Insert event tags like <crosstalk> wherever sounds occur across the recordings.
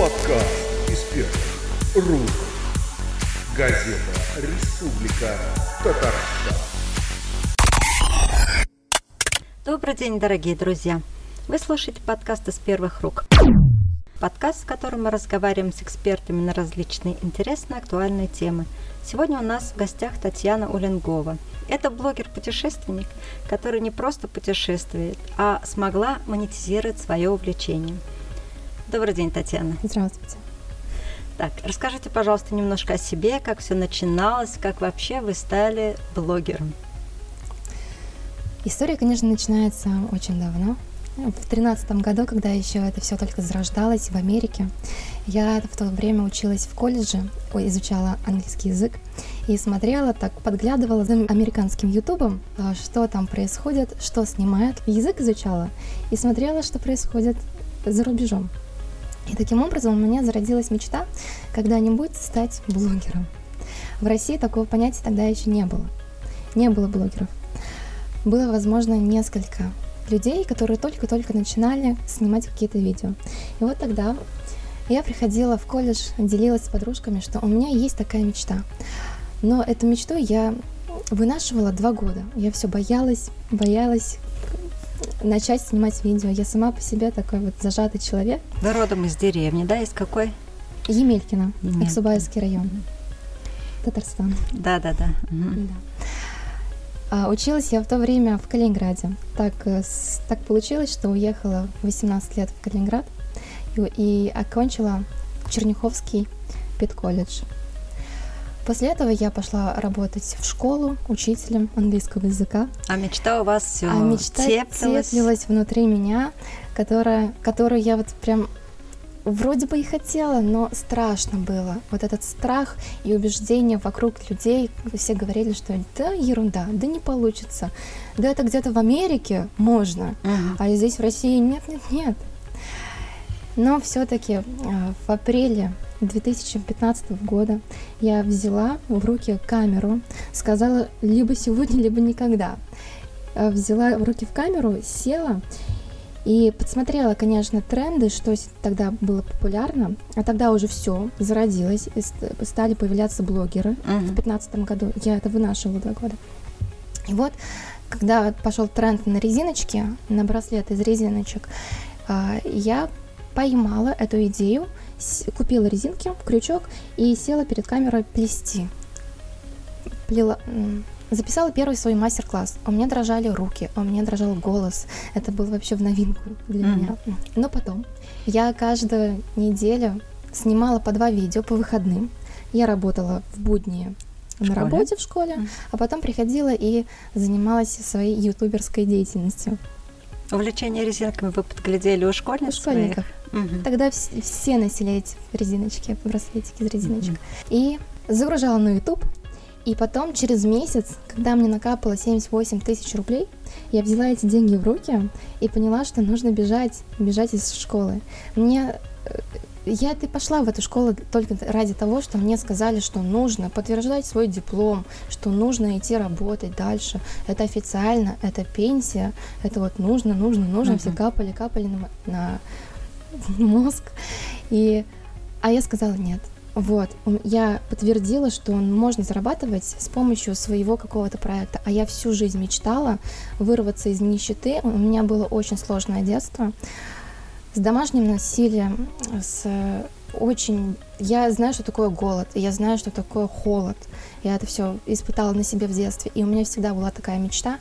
Подкаст из первых рук. Газета «Республика Татарстан». Добрый день, дорогие друзья! Вы слушаете подкаст из первых рук. Подкаст, в котором мы разговариваем с экспертами на различные интересные актуальные темы. Сегодня у нас в гостях Татьяна Уленгова. Это блогер-путешественник, который не просто путешествует, а смогла монетизировать свое увлечение. Добрый день, Татьяна. Здравствуйте. Так, расскажите, пожалуйста, немножко о себе, как все начиналось, как вообще вы стали блогером. История, конечно, начинается очень давно. В тринадцатом году, когда еще это все только зарождалось в Америке, я в то время училась в колледже, ой, изучала английский язык и смотрела, так подглядывала за американским ютубом, а, что там происходит, что снимают, язык изучала и смотрела, что происходит за рубежом. И таким образом у меня зародилась мечта когда-нибудь стать блогером. В России такого понятия тогда еще не было. Не было блогеров. Было, возможно, несколько людей, которые только-только начинали снимать какие-то видео. И вот тогда я приходила в колледж, делилась с подружками, что у меня есть такая мечта. Но эту мечту я вынашивала два года. Я все боялась, боялась начать снимать видео. Я сама по себе такой вот зажатый человек. Вы родом из деревни, да? Из какой? Емелькина, Аксубайский район. Татарстан. Да, да, да. Да. А, училась я в то время в Калининграде. Так, э, с- так получилось, что уехала в 18 лет в Калининград и, и окончила Черняховский педколледж. После этого я пошла работать в школу учителем английского языка. А мечта у вас все а мечта теплилась. теплилась внутри меня, которая, которую я вот прям вроде бы и хотела, но страшно было. Вот этот страх и убеждение вокруг людей, все говорили, что да, ерунда, да не получится, да это где-то в Америке можно, Мгм. а здесь в России нет, нет, нет. Но все-таки в апреле 2015 года я взяла в руки камеру, сказала либо сегодня, либо никогда. Э, Взяла в руки в камеру, села и подсмотрела, конечно, тренды, что тогда было популярно. А тогда уже все зародилось, ст- стали появляться блогеры в Мгм. 2015 году. Я это вынашивала два года. И вот, когда пошел тренд на резиночки, на браслеты из резиночек, а, я поймала эту идею, купила резинки, крючок и села перед камерой плести. Плела, записала первый свой мастер-класс. У меня дрожали руки, у меня дрожал голос. Это было вообще в новинку для Мгм. меня. Но потом я каждую неделю снимала по два видео по выходным. Я работала в будни В на школе? работе в школе, Мгм. а потом приходила и занималась своей ютуберской деятельностью. Увлечение резинками вы подглядели у школьниц? У школьников. своих? Мгм. Тогда вс- все носили эти резиночки, браслетики из резиночек. И загружала на YouTube. И потом, через месяц, когда мне накапало 78 тысяч рублей, я взяла эти деньги в руки и поняла, что нужно бежать, бежать из школы. Мне э, я и пошла в эту школу только ради того, что мне сказали, что нужно подтверждать свой диплом, что нужно идти работать дальше. Это официально, это пенсия, это вот нужно, нужно, нужно. Все Мгм. капали, капали на, на мозг. И, а я сказала нет. Вот, я подтвердила, что можно зарабатывать с помощью своего какого-то проекта. А я всю жизнь мечтала вырваться из нищеты. У меня было очень сложное детство с домашним насилием, с э, очень... Я знаю, что такое голод, я знаю, что такое холод. Я это все испытала на себе в детстве, и у меня всегда была такая мечта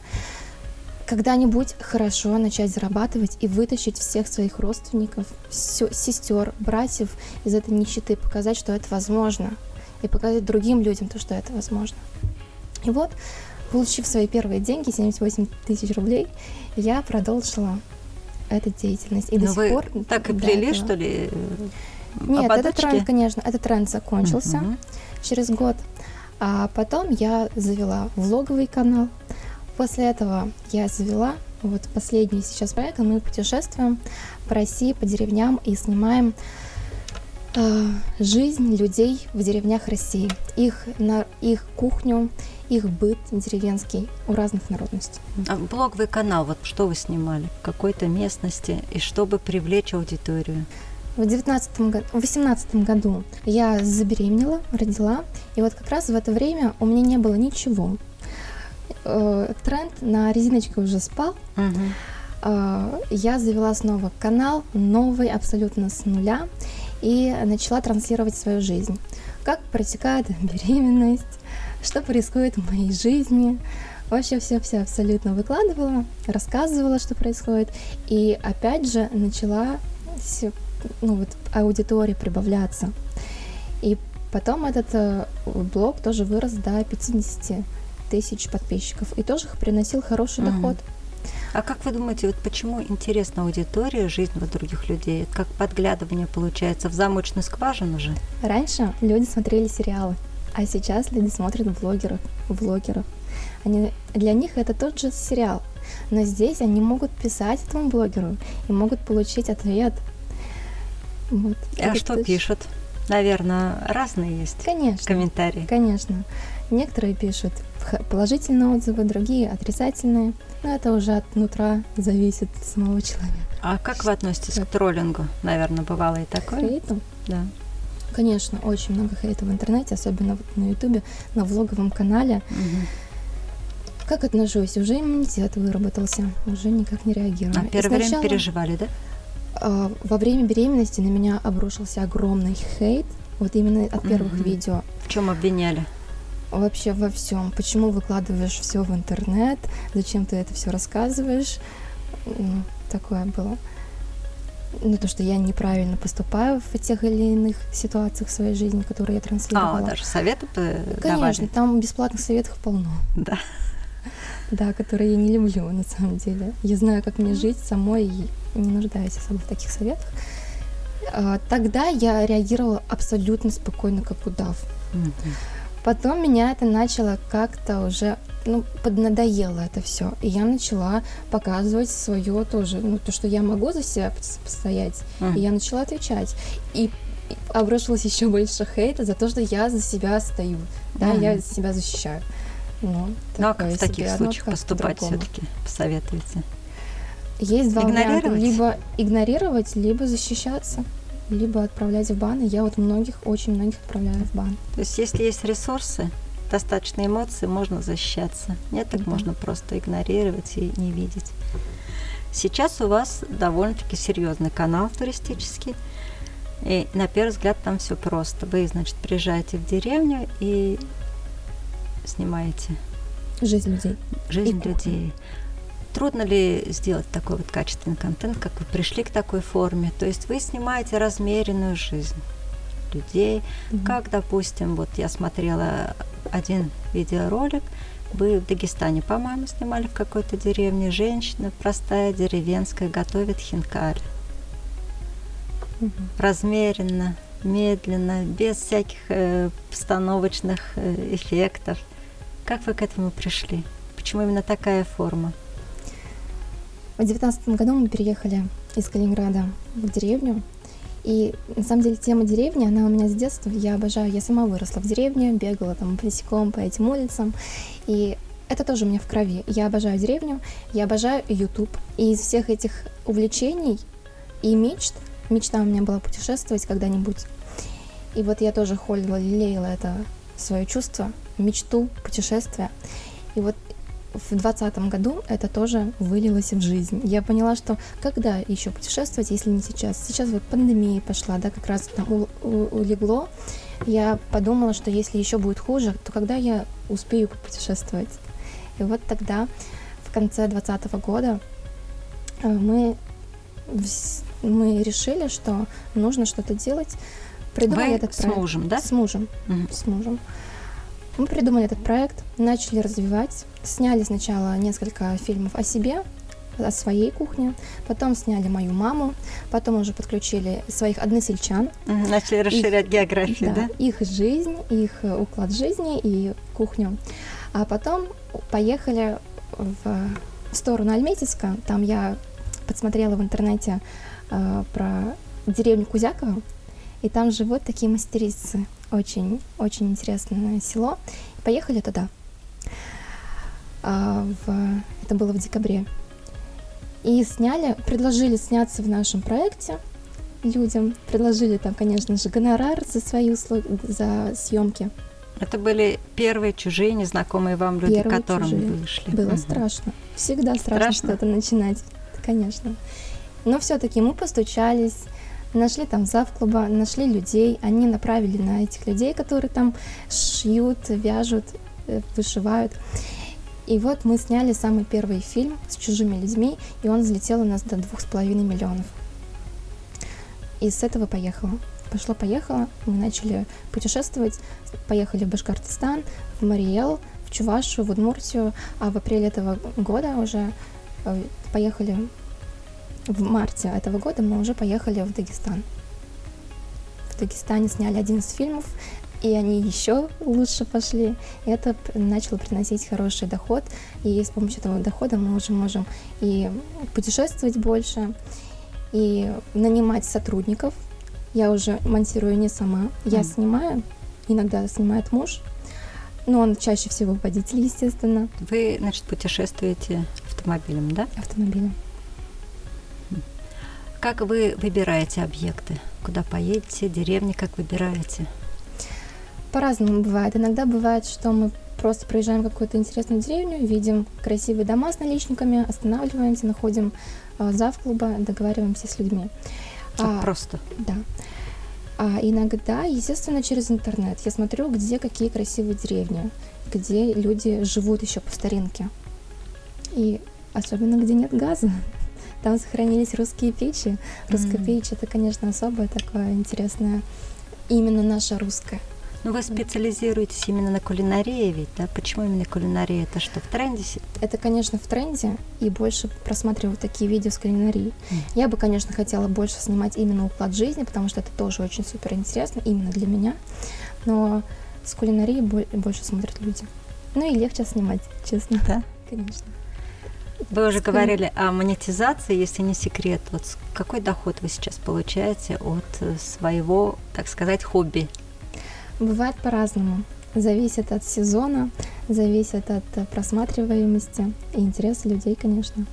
когда-нибудь хорошо начать зарабатывать и вытащить всех своих родственников, сестер, братьев из этой нищеты, показать, что это возможно, и показать другим людям то, что это возможно. И вот, получив свои первые деньги, 78 тысяч рублей, я продолжила эту деятельность. И Ну, до вы сих пор так и плели, этого- что ли? Нет, этот ободочки? тренд, конечно, этот тренд закончился Мгм. через год. А потом я завела влоговый канал. После этого я завела вот последний сейчас проект. Мы путешествуем по России, по деревням и снимаем э, жизнь людей в деревнях России, их, на, их кухню, их быт деревенский у разных народностей. А блоговый канал, вот что вы снимали в какой-то местности, и чтобы привлечь аудиторию? в 19 году, в 18 году я забеременела, родила, и вот как раз в это время у меня не было ничего. Э, тренд на резиночке уже спал. Э, Я завела снова канал, новый, абсолютно с нуля, и начала транслировать свою жизнь. Как протекает <laughs> беременность, что происходит в моей жизни. Вообще все-все абсолютно выкладывала, рассказывала, что происходит. И опять же начала ну, вот, аудитория прибавляться. И потом этот э, блог тоже вырос до 50 тысяч подписчиков. И тоже приносил хороший Мгм. доход. А как вы думаете, вот почему интересна аудитория, жизнь вот других людей? Как подглядывание получается в замочную скважину же? Раньше люди смотрели сериалы, а сейчас люди смотрят блогеров, блогеров. Они, для них это тот же сериал, но здесь они могут писать этому блогеру и могут получить ответ. Вот. А что пишут? Наверное, разные есть Конечно. комментарии. Конечно. Некоторые пишут положительные отзывы, другие отрицательные. Но это уже от нутра зависит от самого человека. А как вы относитесь Как? к троллингу? Наверное, бывало и такое. Хейту? Да. Конечно, очень много хейта в интернете, особенно вот на ютубе, на влоговом канале. Мгм. Как отношусь? Уже иммунитет выработался, уже никак не реагирую. А первое время Сначала, переживали, да? а, во время беременности на меня обрушился огромный хейт, вот именно от первых Мгм. видео. В чем обвиняли? Вообще во всем. Почему выкладываешь все в интернет? Зачем ты это все рассказываешь? Ну, такое было. Ну, то, что я неправильно поступаю в тех или иных ситуациях в своей жизни, которые я транслировала. А, даже советы п- Конечно, давали? там бесплатных советов полно. Да. Да, которые я не люблю на самом деле. Я знаю, как мне жить самой и не нуждаюсь особо в таких советах. А, Тогда я реагировала абсолютно спокойно, как удав. Мгм. Потом меня это начало как-то уже, ну, поднадоело это все. И я начала показывать свое тоже, ну, то, что я могу за себя пос- постоять. Мгм. И я начала отвечать. И обрушилось <laughs> еще больше хейта за то, что я за себя стою. Да, Мгм. я себя защищаю. Ну, Ну а как в таких случаях поступать все-таки? Посоветуете? Есть два варианта. Либо игнорировать, либо защищаться, либо отправлять в бан. И я вот многих, очень многих отправляю в бан. То есть, если есть ресурсы, достаточно эмоций, можно защищаться. Нет, так Да. можно просто игнорировать и не видеть. Сейчас у вас довольно-таки серьезный канал туристический. И на первый взгляд там все просто. Вы, значит, приезжаете в деревню и снимаете Жизнь людей. жизнь кухню. людей. Трудно ли сделать такой вот качественный контент, как вы пришли к такой форме? То есть вы снимаете размеренную жизнь людей, Мгм. как, допустим, вот я смотрела один видеоролик, вы в Дагестане, по-моему, снимали в какой-то деревне. Женщина простая, деревенская, готовит хинкаль. Мгм. Размеренно, медленно, без всяких э, постановочных э, эффектов. Как вы к этому пришли? Почему именно такая форма? В девятнадцатом году мы переехали из Калининграда в деревню. И на самом деле тема деревни, она у меня с детства. Я обожаю, я сама выросла в деревне, бегала там босиком по этим улицам. И это тоже у меня в крови. Я обожаю деревню, я обожаю YouTube. И из всех этих увлечений и мечт, мечта у меня была путешествовать когда-нибудь. И вот я тоже холила, лелеяла это свое чувство, мечту, путешествия. И вот в двадцатом году это тоже вылилось в жизнь. Я поняла, что когда еще путешествовать, если не сейчас? Сейчас вот пандемия пошла, да, как раз там у- у- улегло. Я подумала, что если еще будет хуже, то когда я успею путешествовать? И вот тогда, в конце двадцатого года, э, мы, мы решили, что нужно что-то делать. Придумали вы этот с проект. мужем, да? С мужем Мгм. с мужем. Мы придумали этот проект, начали развивать, сняли сначала несколько фильмов о себе, о своей кухне, потом сняли мою маму, потом уже подключили своих односельчан, Начали расширять географию, да? их жизнь, их уклад жизни и кухню. А потом поехали в, в сторону Альметьевска, там я подсмотрела в интернете э, про деревню Кузяково, и там живут такие мастерицы. Очень, очень интересное село. Поехали туда. А, в- это было в декабре. И сняли, предложили сняться в нашем проекте. людям, предложили там, конечно же, гонорар за свои услуги, за съемки. Это были первые чужие, незнакомые вам люди, Первые которым чужие. вы шли. Было Мгм. страшно. Всегда страшно, Страшно? что-то начинать, конечно. Но все-таки мы постучались, нашли там зав клуба, нашли людей, они направили на этих людей, которые там шьют, вяжут, э, вышивают. И вот мы сняли самый первый фильм с чужими людьми, и он взлетел у нас до двух с половиной миллионов. И с этого поехало. Пошло-поехало, мы начали путешествовать, поехали в Башкортостан, в Мариэл, в Чувашу, в Удмуртию, а в апреле этого года уже э, поехали, в марте этого года мы уже поехали в Дагестан. В Дагестане сняли 11 фильмов, и они еще лучше пошли. И это начало приносить хороший доход, и с помощью этого дохода мы уже можем и путешествовать больше, и нанимать сотрудников. Я уже монтирую не сама, я Мгм. снимаю, иногда снимает муж, но он чаще всего водитель, естественно, Вы, значит, путешествуете автомобилем, да? автомобиля. Как вы выбираете объекты? Куда поедете, деревни как выбираете? По-разному бывает. Иногда бывает, что мы просто проезжаем какую-то интересную деревню, видим красивые дома с наличниками, останавливаемся, находим э, зав клуба, договариваемся с людьми. А, просто. Да. А иногда, естественно, через интернет. Я смотрю, где какие красивые деревни, где люди живут еще по старинке. И особенно, где нет газа. Там сохранились русские печи. Русская М. печь это, конечно, особое такое интересное, именно наша русская. Ну, вы специализируетесь именно на кулинарии ведь, да? Почему именно кулинария? Это что, в тренде? Это, конечно, в тренде, и больше просматриваю такие видео с кулинарией. Мгм. Я бы, конечно, хотела больше снимать именно уклад жизни, потому что это тоже очень супер интересно, именно для меня. Но с кулинарией бо- больше смотрят люди. Ну и легче снимать, честно. Да? Конечно. Вы уже говорили о монетизации, если не секрет. Вот какой доход вы сейчас получаете от э, своего, так сказать, хобби? Бывает по-разному. Зависит от сезона, зависит от э, просматриваемости и интереса людей, конечно.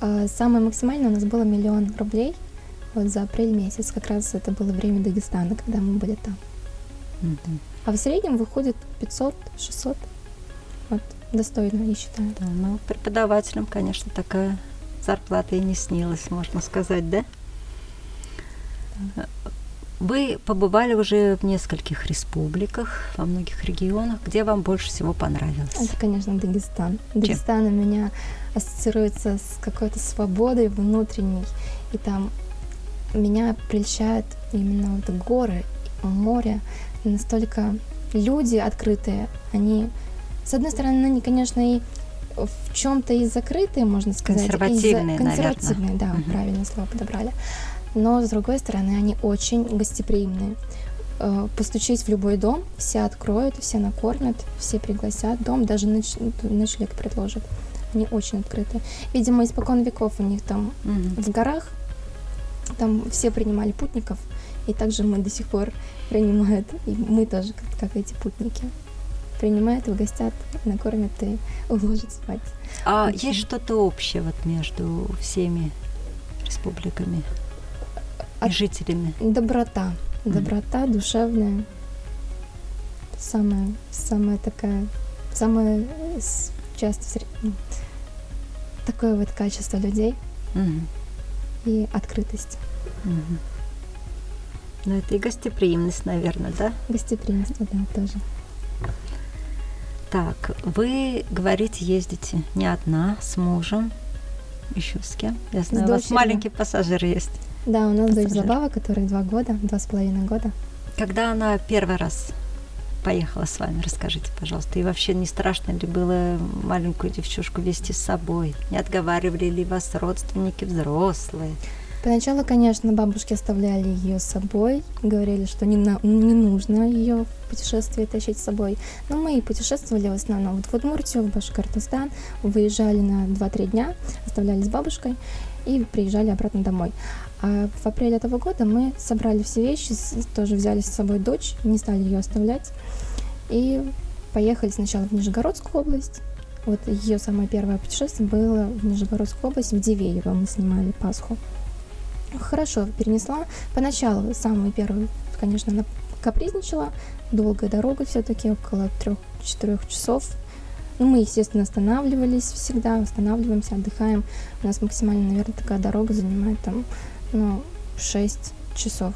А Самое максимальное у нас было миллион рублей вот за апрель месяц. Как раз это было время Дагестана, когда мы были там. Мгм. А в среднем выходит 500-600. Вот, достойно, я считаю. Да, ну, преподавателям, конечно, такая зарплата и не снилась, можно сказать, да? Вы побывали уже в нескольких республиках, во многих регионах. Где вам больше всего понравилось? Это, конечно, Дагестан. Дагестан у меня ассоциируется с какой-то свободой внутренней. И там меня прельщают именно вот горы, море. Настолько люди открытые. Они, с одной стороны, они, конечно, и в чем-то и закрытые, можно сказать. и за- Консервативные, наверно. Консервативные, да, Мгм. правильное слово подобрали. Но, с другой стороны, они очень гостеприимные. Э, Постучись в любой дом, все откроют, все накормят, все пригласят дом, даже ноч- ночлег предложат. Они очень открыты. Видимо, испокон веков у них там Мгм. в горах, там все принимали путников, и также мы до сих пор принимают, и мы тоже, как, как эти путники. Принимают, угостят, накормят и уложат спать. А Очень. есть что-то общее вот между всеми республиками и От- жителями? Доброта. Доброта душевная. Самая, самая такая, самое э, с- часто ну, такое вот качество людей Мгм. и открытость, Мгм. Ну, это и гостеприимность, наверное, да? гостеприимство, да, тоже. Так, вы, говорите, ездите не одна, с мужем, еще с кем? Я знаю, у вас дочерью. маленький пассажир есть. Да, у нас дочь Пассажир. Забава, которой два года, два с половиной года. Когда она первый раз поехала с вами, расскажите, пожалуйста. И вообще не страшно ли было маленькую девчушку вести с собой? Не отговаривали ли вас родственники взрослые? Поначалу, конечно, бабушки оставляли ее с собой, говорили, что не, на- не нужно ее в путешествие тащить с собой. Но мы и путешествовали в основном вот в Удмуртию, в Башкортостан, выезжали на 2-3 дня, оставляли с бабушкой и приезжали обратно домой. А в апреле этого года мы собрали все вещи, тоже взяли с собой дочь, не стали ее оставлять. И поехали сначала в Нижегородскую область. Вот ее самое первое путешествие было в Нижегородскую область, в Дивеево мы снимали Пасху. Хорошо перенесла. Поначалу, самый первый, конечно, она капризничала. Долгая дорога все-таки, около трех-четырех часов. Ну, мы, естественно, останавливались всегда, останавливаемся, отдыхаем. У нас максимально, наверное, такая дорога занимает там, ну, 6 часов.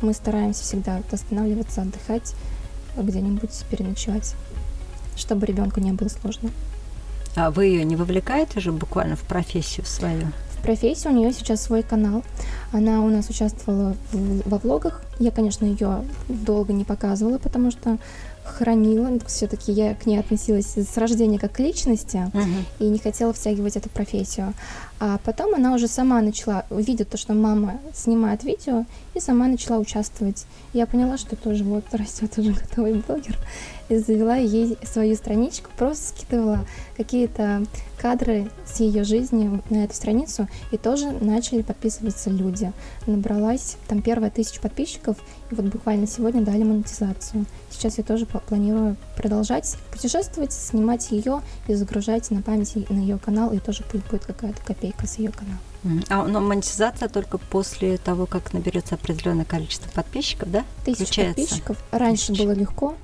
Мы стараемся всегда останавливаться, отдыхать, где-нибудь переночевать, чтобы ребенку не было сложно. А вы ее не вовлекаете уже буквально в профессию свою? Профессию у нее сейчас свой канал. Она у нас участвовала в, во влогах. Я, конечно, ее долго не показывала, потому что хранила. Все-таки я к ней относилась с рождения как к личности uh-huh. и не хотела втягивать эту профессию. А потом она уже сама начала, увидеть то, что мама снимает видео, и сама начала участвовать. Я поняла, что тоже вот растет уже готовый блогер. И завела ей свою страничку, просто скидывала какие-то кадры с ее жизни на эту страницу, и тоже начали подписываться люди. Набралась там первая тысяча подписчиков, и вот буквально сегодня дали монетизацию. Сейчас я тоже планирую продолжать путешествовать, снимать ее и загружать на память на ее канал, и тоже пусть будет какая-то копейка с ее канала. А, но монетизация только после того, как наберется определенное количество подписчиков, да? Тысяч подписчиков. Раньше Тысяч. было легко.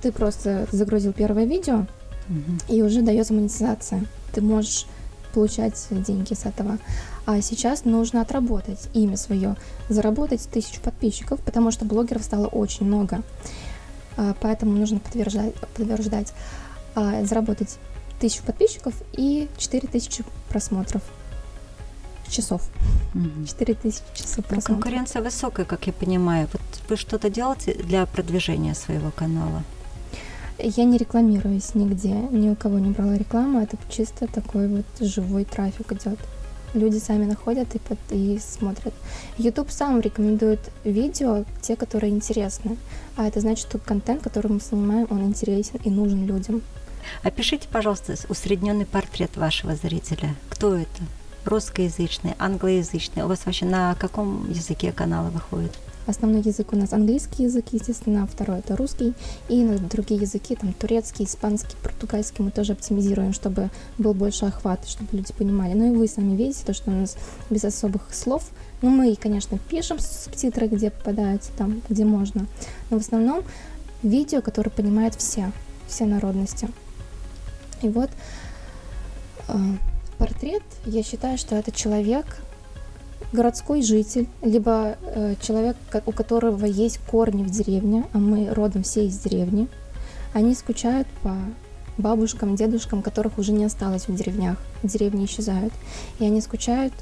Ты просто загрузил первое видео, угу. и уже дается монетизация. Ты можешь получать деньги с этого. А сейчас нужно отработать имя свое, заработать тысячу подписчиков, потому что блогеров стало очень много. А, поэтому нужно подтверждать, подтверждать заработать тысячу подписчиков и четыре тысячи просмотров часов. Четыре тысячи часов просмотров. Конкуренция высокая, как я понимаю. Вот вы что-то делаете для продвижения своего канала? Я не рекламируюсь нигде, ни у кого не брала рекламу, это чисто такой вот живой трафик идет. Люди сами находят и, под, и смотрят. YouTube сам рекомендует видео, те, которые интересны. А это значит, что контент, который мы снимаем, он интересен и нужен людям. Опишите, пожалуйста, усредненный портрет вашего зрителя. Кто это? Русскоязычный, англоязычный? У вас вообще на каком языке каналы выходит? Основной язык у нас английский язык, естественно, второй это русский, и другие языки, там турецкий, испанский, португальский мы тоже оптимизируем, чтобы был больше охват, чтобы люди понимали. Ну и вы сами видите, то, что у нас без особых слов, ну мы, конечно, пишем субтитры, где попадаются, там, где можно, но в основном видео, которое понимают все, все народности. И вот э, портрет, я считаю, что это человек, городской житель, либо э, человек, у которого есть корни в деревне, а мы родом все из деревни, они скучают по бабушкам, дедушкам, которых уже не осталось в деревнях. Деревни исчезают. И они скучают,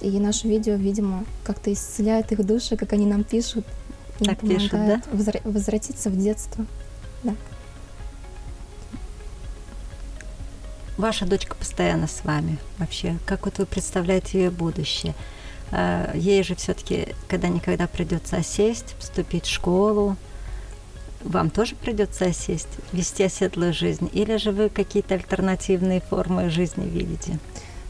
и наше видео, видимо, как-то исцеляет их души, как они нам пишут. И так пишут, да? возвратиться в детство. Да. Ваша дочка постоянно с вами вообще. Как вот вы представляете ее будущее? А, ей же все-таки когда-никогда придется осесть, вступить в школу. Вам тоже придется осесть, вести оседлую жизнь? Или же вы какие-то альтернативные формы жизни видите?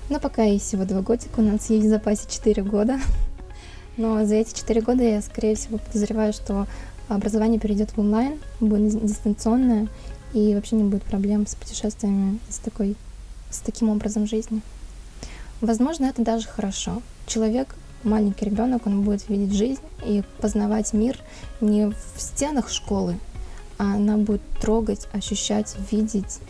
Ну, пока ей всего два годика, у нас есть в запасе четыре года. <laughs> Но за эти четыре года я, скорее всего, подозреваю, что образование перейдет в онлайн, будет дистанционное, и вообще не будет проблем с путешествиями с такой, с таким образом жизни. Возможно, это даже хорошо. Человек, маленький ребенок, он будет видеть жизнь и познавать мир не в стенах школы, а она будет трогать, ощущать, видеть.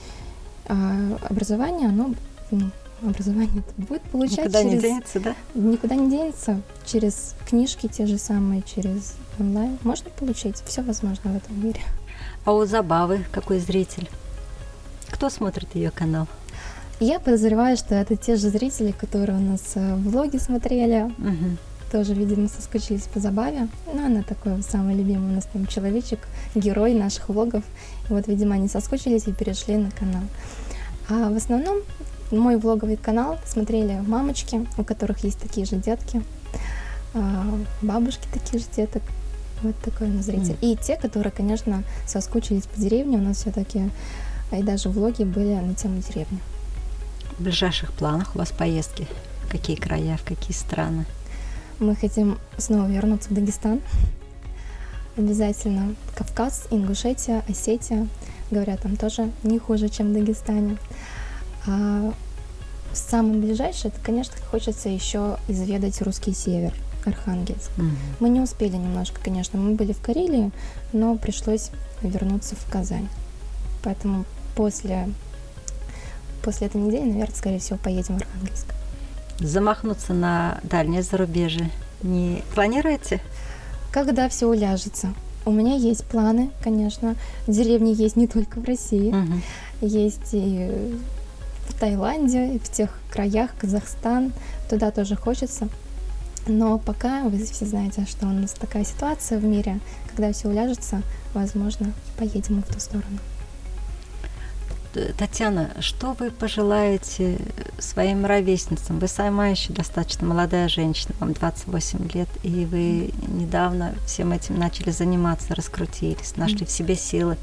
А образование, оно ну, образование будет получать никуда через... не денется, да? Никуда не денется. Через книжки те же самые, через онлайн. Можно получить. Все возможно в этом мире. А у Забавы какой зритель? Кто смотрит ее канал? Я подозреваю, что это те же зрители, которые у нас э, в влоге смотрели. Угу. Тоже, видимо, соскучились по Забаве. Ну, она такой самый любимый у нас там человечек, герой наших влогов. И вот, видимо, они соскучились и перешли на канал. А в основном мой влоговый канал смотрели мамочки, у которых есть такие же детки, а, бабушки таких же деток, вот такой у нас зритель. Mm. И те, которые, конечно, соскучились по деревне, у нас все-таки и даже влоги были на тему деревни. В ближайших планах у вас поездки? В какие края, в какие страны? Мы хотим снова вернуться в Дагестан. Обязательно Кавказ, Ингушетия, Осетия. Говорят, там тоже не хуже, чем в Дагестане. А самое ближайшее, это, конечно, хочется еще изведать русский север, Архангельск. Мы не успели немножко, конечно, мы были в Карелии, но пришлось вернуться в Казань. Поэтому после, после этой недели, наверное, скорее всего, поедем в Архангельск. Замахнуться на дальнее зарубежье не планируете? Когда все уляжется. У меня есть планы, конечно. Деревни есть не только в России, Мгм. есть и в Таиланде, и в тех краях, Казахстан. Туда тоже хочется. Но пока вы все знаете, что у нас такая ситуация в мире, когда все уляжется, возможно, поедем и в ту сторону. Татьяна, что вы пожелаете своим ровесницам? Вы сама еще достаточно молодая женщина, вам 28 лет, и вы недавно всем этим начали заниматься, раскрутились, нашли в себе силы.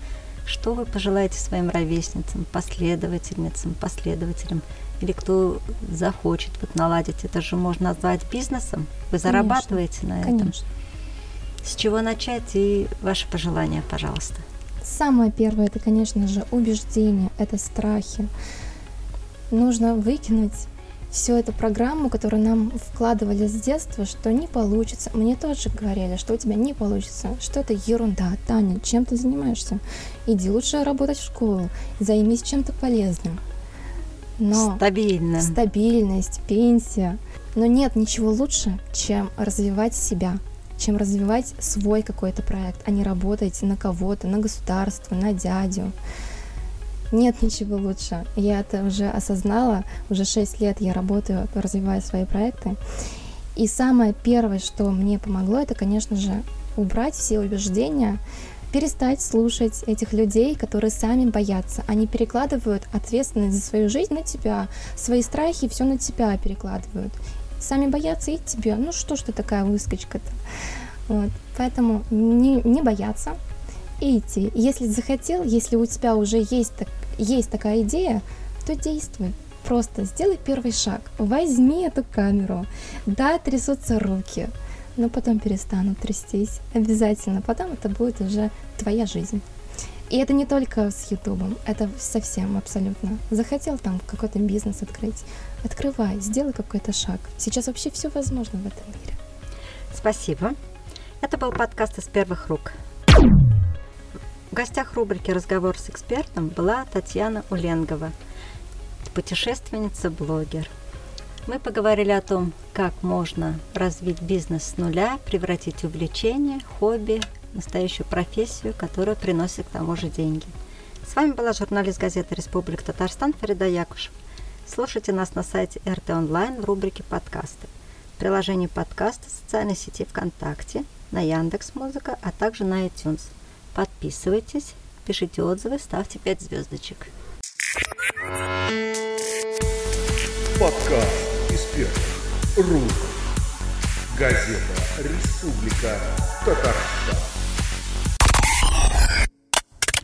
Что вы пожелаете своим ровесницам, последовательницам, последователям? Или кто захочет вот наладить, это же можно назвать бизнесом? Вы Конечно. зарабатываете на этом? Конечно. С чего начать и ваши пожелания, пожалуйста? Самое первое, это, конечно же, убеждение, это страхи. Нужно выкинуть всю эту программу, которую нам вкладывали с детства, что не получится. Мне тоже говорили, что у тебя не получится, что это ерунда. Таня, чем ты занимаешься? Иди лучше работать в школу, займись чем-то полезным. Но Стабильно. стабильность, пенсия. Но нет ничего лучше, чем развивать себя, чем развивать свой какой-то проект, а не работать на кого-то, на государство, на дядю. Нет ничего лучше. Я это уже осознала. Уже 6 лет я работаю, развиваю свои проекты. И самое первое, что мне помогло, это, конечно же, убрать все убеждения, перестать слушать этих людей, которые сами боятся. Они перекладывают ответственность за свою жизнь на тебя, свои страхи все на тебя перекладывают. Сами боятся и тебе. Ну что ж ты такая выскочка-то? Вот. Поэтому не, не бояться и идти. Если захотел, если у тебя уже есть, так, есть такая идея, то действуй. Просто сделай первый шаг. Возьми эту камеру. Да, трясутся руки, но потом перестанут трястись. Обязательно. Потом это будет уже твоя жизнь. И это не только с Ютубом, это совсем абсолютно. Захотел там какой-то бизнес открыть, открывай, сделай какой-то шаг. Сейчас вообще все возможно в этом мире. Спасибо. Это был подкаст из первых рук. В гостях рубрики «Разговор с экспертом» была Татьяна Уленгова, путешественница-блогер. Мы поговорили о том, как можно развить бизнес с нуля, превратить увлечение, хобби, настоящую профессию, которая приносит к тому же деньги. С вами была журналист газеты «Республика Татарстан» Фарида Якушев. Слушайте нас на сайте РТ Онлайн в рубрике «Подкасты». В приложении в социальной сети ВКонтакте, на Яндекс Музыка, а также на iTunes. Подписывайтесь, пишите отзывы, ставьте 5 звездочек. Подкаст первых рук. Газета «Республика Татарстан».